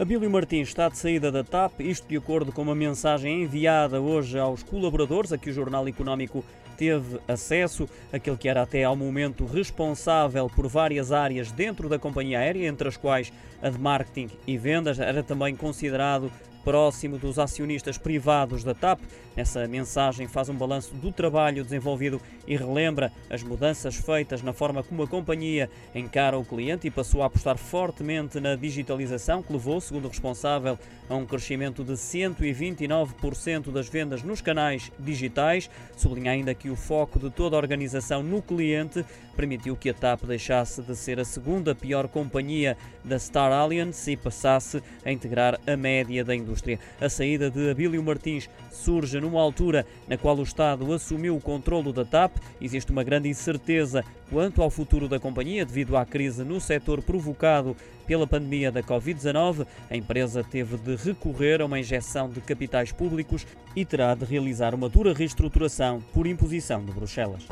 Abílio Martins está de saída da TAP, isto de acordo com uma mensagem enviada hoje aos colaboradores, a que o Jornal Económico teve acesso, aquele que era até ao momento responsável por várias áreas dentro da companhia aérea, entre as quais a de marketing e vendas, era também considerado próximo dos acionistas privados da TAP. Nessa mensagem faz um balanço do trabalho desenvolvido e relembra as mudanças feitas na forma como a companhia encara o cliente e passou a apostar fortemente na digitalização, que levou, segundo o responsável, a um crescimento de 129% das vendas nos canais digitais. Sublinha ainda que o foco de toda a organização no cliente permitiu que a TAP deixasse de ser a segunda pior companhia da Star Alliance e passasse a integrar a média da indústria indústria. A saída de Abílio Martins surge numa altura na qual o Estado assumiu o controlo da TAP. Existe uma grande incerteza quanto ao futuro da companhia devido à crise no setor provocado pela pandemia da Covid-19. A empresa teve de recorrer a uma injeção de capitais públicos e terá de realizar uma dura reestruturação por imposição de Bruxelas.